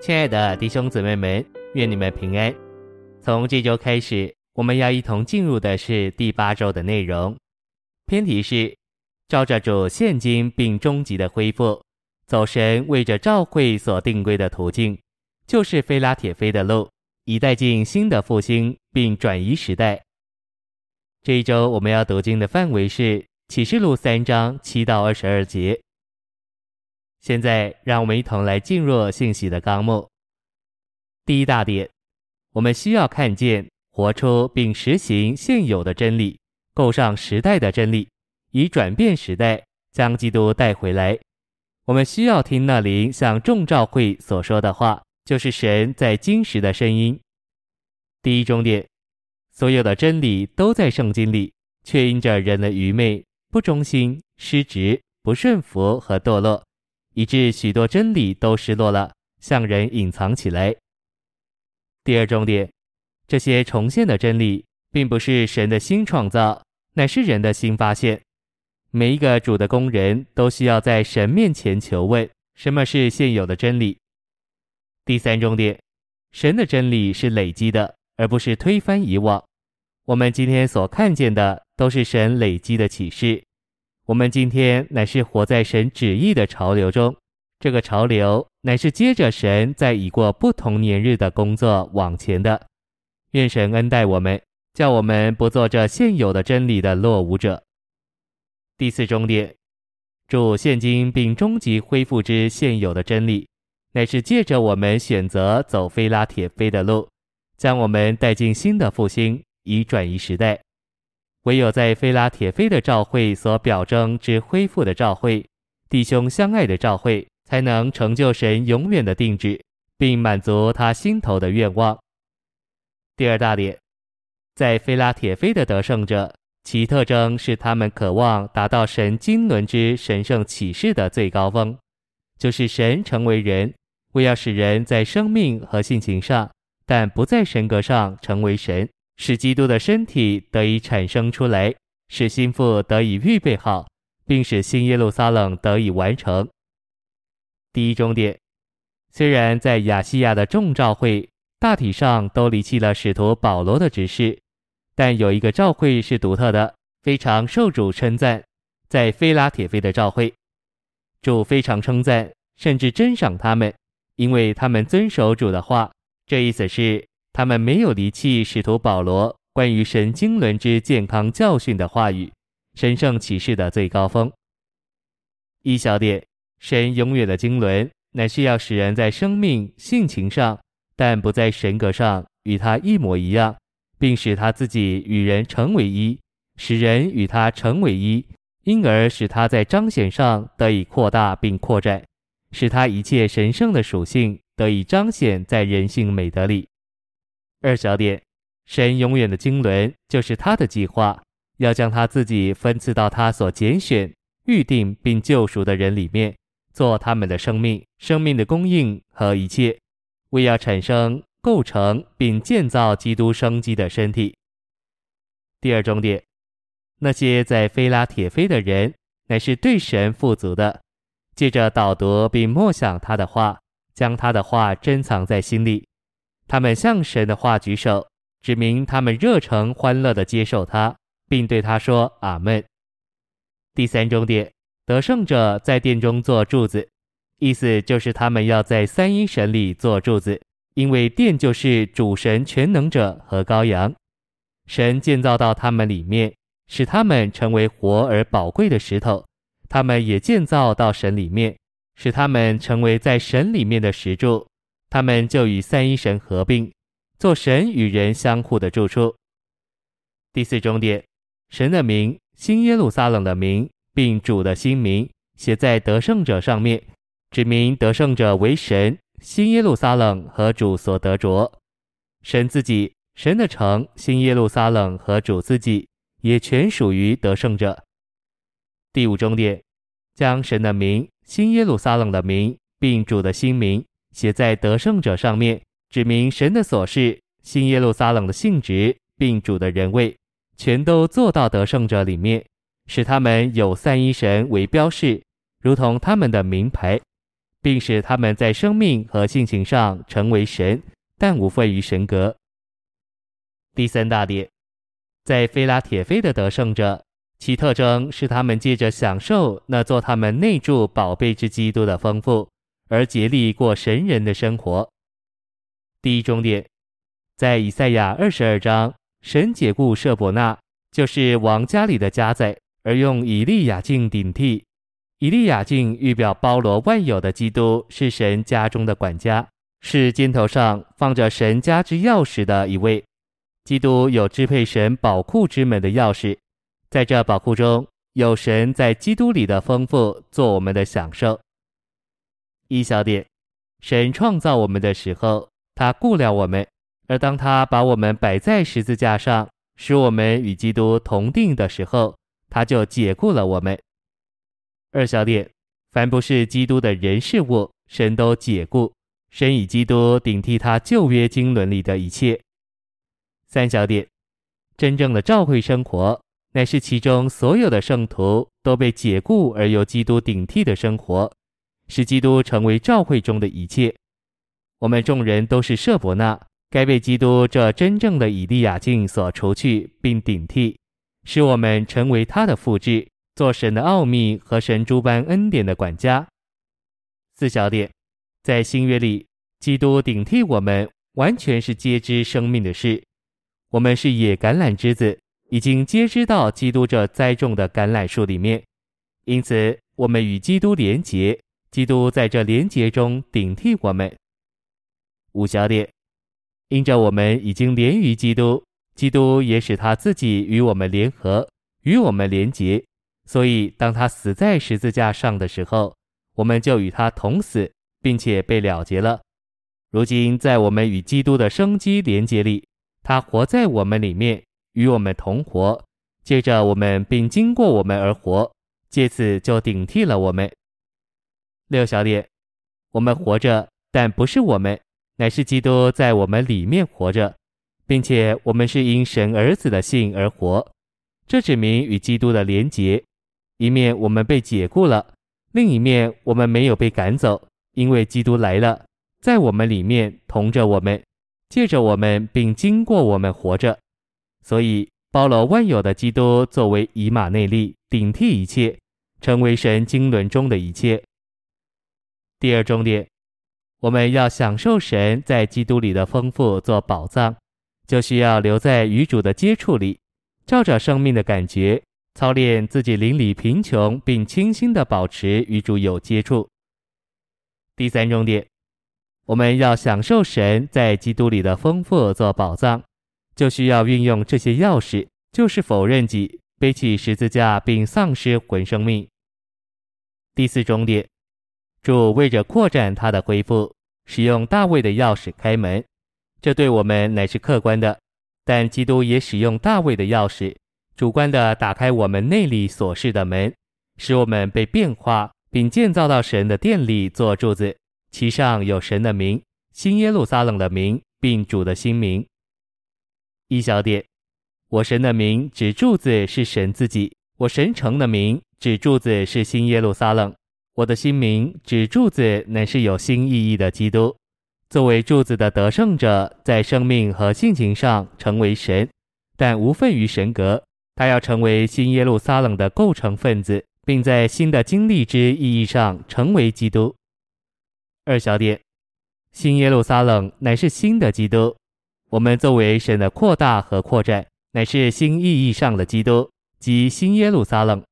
亲爱的弟兄姊妹们，愿你们平安。从这周开始，我们要一同进入的是第八周的内容。篇题是：照着主现今并终极的恢复，走神为着召会所定规的途径，就是非拉铁非的路，以带进新的复兴并转移时代。这一周我们要读经的范围是启示录三章七到二十二节。现在，让我们一同来进入信息的纲目。第一大点，我们需要看见、活出并实行现有的真理，构上时代的真理，以转变时代，将基督带回来。我们需要听那灵向众召会所说的话，就是神在今时的声音。第一重点，所有的真理都在圣经里，却因着人的愚昧、不忠心、失职、不顺服和堕落。以致许多真理都失落了，向人隐藏起来。第二重点，这些重现的真理，并不是神的新创造，乃是人的新发现。每一个主的工人都需要在神面前求问：什么是现有的真理？第三重点，神的真理是累积的，而不是推翻以往。我们今天所看见的，都是神累积的启示。我们今天乃是活在神旨意的潮流中，这个潮流乃是接着神在已过不同年日的工作往前的。愿神恩待我们，叫我们不做这现有的真理的落伍者。第四终点，主现今并终极恢复之现有的真理，乃是借着我们选择走非拉铁非的路，将我们带进新的复兴，以转移时代。唯有在菲拉铁非的召会所表征之恢复的召会，弟兄相爱的召会，才能成就神永远的定旨，并满足他心头的愿望。第二大点，在菲拉铁非的得胜者，其特征是他们渴望达到神经纶之神圣启示的最高峰，就是神成为人，为要使人在生命和性情上，但不在神格上成为神。使基督的身体得以产生出来，使心腹得以预备好，并使新耶路撒冷得以完成。第一终点，虽然在亚细亚的众召会大体上都离弃了使徒保罗的指示，但有一个召会是独特的，非常受主称赞，在菲拉铁非的召会，主非常称赞，甚至珍赏他们，因为他们遵守主的话。这意思是。他们没有离弃使徒保罗关于神经纶之健康教训的话语，神圣启示的最高峰。一小点，神永远的经纶乃是要使人在生命性情上，但不在神格上与他一模一样，并使他自己与人成为一，使人与他成为一，因而使他在彰显上得以扩大并扩展，使他一切神圣的属性得以彰显在人性美德里。二小点，神永远的经纶就是他的计划，要将他自己分赐到他所拣选、预定并救赎的人里面，做他们的生命、生命的供应和一切，为要产生、构成并建造基督生机的身体。第二重点，那些在菲拉铁非的人，乃是对神富足的，借着导读并默想他的话，将他的话珍藏在心里。他们向神的话举手，指明他们热诚欢乐地接受他，并对他说：“阿门。”第三重点，得胜者在殿中做柱子，意思就是他们要在三一神里做柱子，因为殿就是主神全能者和羔羊。神建造到他们里面，使他们成为活而宝贵的石头；他们也建造到神里面，使他们成为在神里面的石柱。他们就与三一神合并，做神与人相互的住处。第四终点，神的名、新耶路撒冷的名，并主的新名，写在得胜者上面，指明得胜者为神、新耶路撒冷和主所得着。神自己、神的城、新耶路撒冷和主自己，也全属于得胜者。第五终点，将神的名、新耶路撒冷的名，并主的新名。写在得胜者上面，指明神的所事、新耶路撒冷的性质，并主的人位，全都做到得胜者里面，使他们有三一神为标示，如同他们的名牌，并使他们在生命和性情上成为神，但无愧于神格。第三大点，在菲拉铁非的得胜者，其特征是他们借着享受那做他们内住宝贝之基督的丰富，而竭力过神人的生活。第一重点，在以赛亚二十二章，神解雇舍伯纳，就是王家里的家宰，而用以利亚敬顶替。以利亚敬预表包罗万有的基督，是神家中的管家，是肩头上放着神家之钥匙的一位。基督有支配神宝库之门的钥匙，在这宝库中有神在基督里的丰富，做我们的享受。一小点，神创造我们的时候。他雇了我们，而当他把我们摆在十字架上，使我们与基督同定的时候，他就解雇了我们。二小点，凡不是基督的人事物，神都解雇，神以基督顶替他旧约经纶里的一切。三小点，真正的召会生活，乃是其中所有的圣徒都被解雇而由基督顶替的生活，使基督成为召会中的一切。我们众人都是舍伯纳，该被基督这真正的以利亚敬所除去，并顶替，使我们成为他的复制，做神的奥秘和神诸般恩典的管家。四小点，在新约里，基督顶替我们，完全是皆知生命的事。我们是野橄榄枝子，已经接知到基督这栽种的橄榄树里面，因此我们与基督连结，基督在这连结中顶替我们。五小点，因着我们已经连于基督，基督也使他自己与我们联合，与我们连结，所以当他死在十字架上的时候，我们就与他同死，并且被了结了。如今在我们与基督的生机连结里，他活在我们里面，与我们同活，借着我们并经过我们而活，借此就顶替了我们。六小点，我们活着，但不是我们。乃是基督在我们里面活着，并且我们是因神儿子的信而活。这指明与基督的连结。一面我们被解雇了，另一面我们没有被赶走，因为基督来了，在我们里面同着我们，借着我们并经过我们活着。所以包罗万有的基督作为以马内利，顶替一切，成为神经纶中的一切。第二重点。我们要享受神在基督里的丰富做宝藏，就需要留在与主的接触里，照着生命的感觉操练自己邻里贫穷，并清心的保持与主有接触。第三重点，我们要享受神在基督里的丰富做宝藏，就需要运用这些钥匙，就是否认己，背起十字架，并丧失魂生命。第四重点。主为着扩展他的恢复，使用大卫的钥匙开门，这对我们乃是客观的；但基督也使用大卫的钥匙，主观地打开我们内里锁匙的门，使我们被变化，并建造到神的殿里做柱子，其上有神的名、新耶路撒冷的名，并主的新名。一小点，我神的名指柱子是神自己；我神城的名指柱子是新耶路撒冷。我的新名指柱子，乃是有新意义的基督，作为柱子的得胜者，在生命和性情上成为神，但无份于神格。他要成为新耶路撒冷的构成分子，并在新的经历之意义上成为基督。二小点，新耶路撒冷乃是新的基督。我们作为神的扩大和扩展，乃是新意义上的基督，即新耶路撒冷。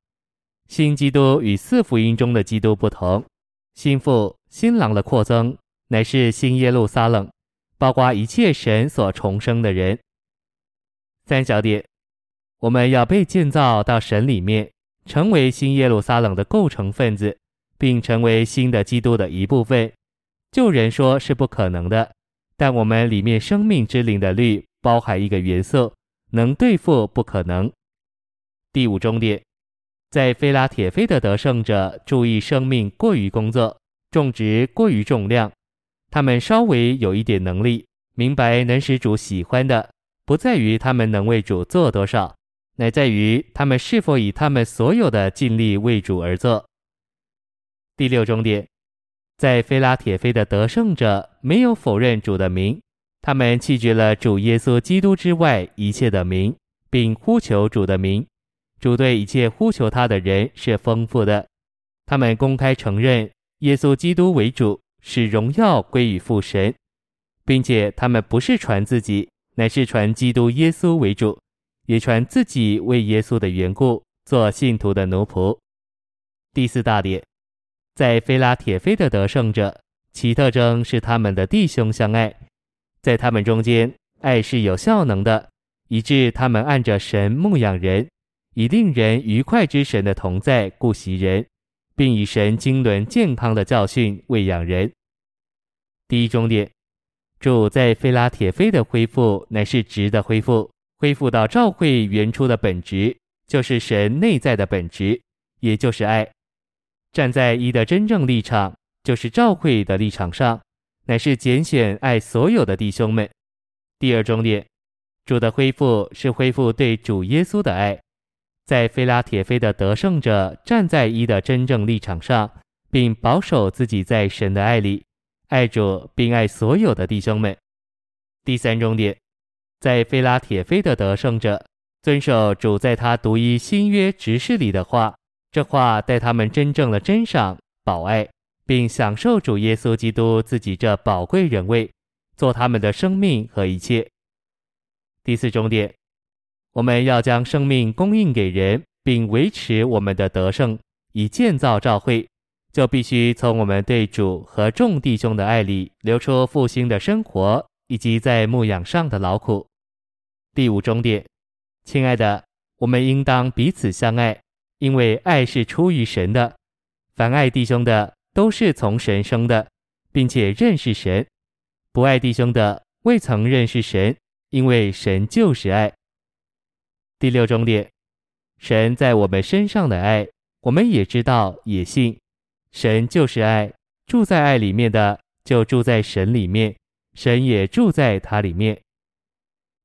新基督与四福音中的基督不同，新妇、新郎的扩增乃是新耶路撒冷，包括一切神所重生的人。三小点，我们要被建造到神里面，成为新耶路撒冷的构成分子，并成为新的基督的一部分。旧人说是不可能的，但我们里面生命之灵的律包含一个元素，能对付不可能。第五终点。在菲拉铁非的得胜者，注意生命过于工作，种植过于重量。他们稍微有一点能力，明白能使主喜欢的，不在于他们能为主做多少，乃在于他们是否以他们所有的尽力为主而做。第六重点，在菲拉铁非的得胜者没有否认主的名，他们弃绝了主耶稣基督之外一切的名，并呼求主的名。主对一切呼求他的人是丰富的。他们公开承认耶稣基督为主，使荣耀归于父神，并且他们不是传自己，乃是传基督耶稣为主，也传自己为耶稣的缘故做信徒的奴仆。第四大点。在菲拉铁非的得胜者，其特征是他们的弟兄相爱，在他们中间，爱是有效能的，以致他们按着神牧养人，以令人愉快之神的同在顾惜人，并以神经纶健康的教训喂养人。第一重点，主在菲拉铁非的恢复乃是值得恢复，恢复到照会原初的本质，就是神内在的本质，也就是爱。站在一的真正立场，就是照会的立场上，乃是拣选爱所有的弟兄们。第二重点，主的恢复是恢复对主耶稣的爱，在菲拉铁非的得胜者站在一的真正立场上，并保守自己在神的爱里，爱主并爱所有的弟兄们。第三重点，在菲拉铁非的得胜者遵守主在他独一新约执事里的话。这话带他们真正的珍赏、保爱，并享受主耶稣基督自己这宝贵人位，做他们的生命和一切。第四重点，我们要将生命供应给人，并维持我们的得胜，以建造教会，就必须从我们对主和众弟兄的爱里流出复兴的生活，以及在牧养上的劳苦。第五重点，亲爱的，我们应当彼此相爱。因为爱是出于神的，凡爱弟兄的都是从神生的，并且认识神；不爱弟兄的未曾认识神，因为神就是爱。第六重点，神在我们身上的爱，我们也知道也信。神就是爱，住在爱里面的就住在神里面，神也住在他里面。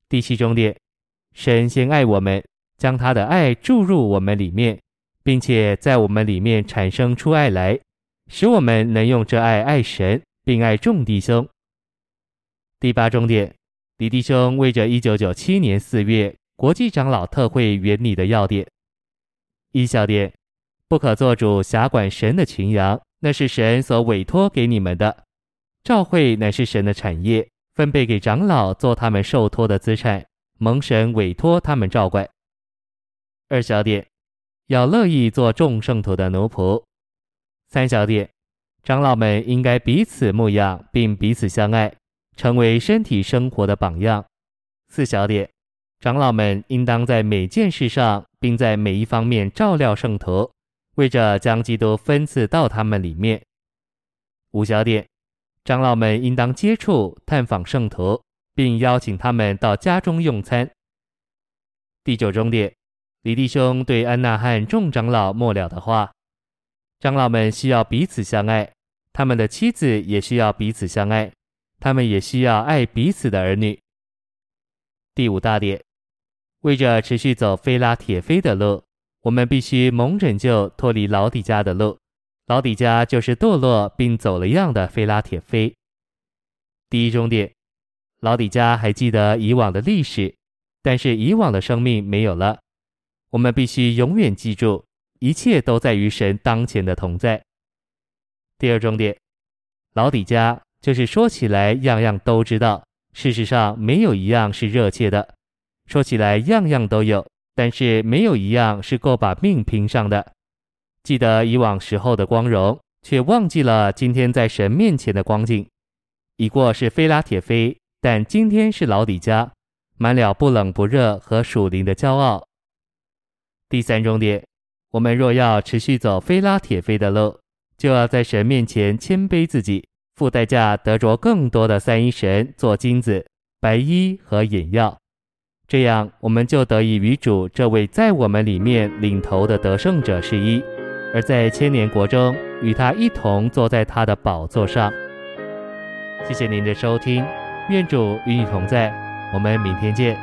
第七重点，神先爱我们，将他的爱注入我们里面。并且在我们里面产生出爱来，使我们能用这爱爱神，并爱众弟兄。第八重点，李弟兄为着一九九七年四月国际长老特会原理的要点：一小点，不可做主辖管神的群羊，那是神所委托给你们的；教会乃是神的产业，分配给长老做他们受托的资产，蒙神委托他们照管。二小点。要乐意做众圣徒的奴仆。三小点，长老们应该彼此牧养，并彼此相爱，成为身体生活的榜样。四小点，长老们应当在每件事上，并在每一方面照料圣徒，为着将基督分赐到他们里面。五小点，长老们应当接触、探访圣徒，并邀请他们到家中用餐。第九重点。李弟兄对安娜和众长老末了的话：长老们需要彼此相爱，他们的妻子也需要彼此相爱，他们也需要爱彼此的儿女。第五大点，为着持续走菲拉铁非的路，我们必须蒙拯救，脱离老底家的路。老底家就是堕落并走了样的菲拉铁非。第一终点，老底家还记得以往的历史，但是以往的生命没有了。我们必须永远记住，一切都在于神当前的同在。第二终点，老底家就是说起来样样都知道，事实上没有一样是热切的；说起来样样都有，但是没有一样是够把命拼上的。记得以往时候的光荣，却忘记了今天在神面前的光景。已过是菲拉铁非，但今天是老底家，满了不冷不热和属灵的骄傲。第三重点，我们若要持续走菲拉铁非的路，就要在神面前谦卑自己，付代价得着更多的三一神做金子、白衣和眼药。这样，我们就得以与主这位在我们里面领头的得胜者是一，而在千年国中与他一同坐在他的宝座上。谢谢您的收听，愿主与你同在，我们明天见。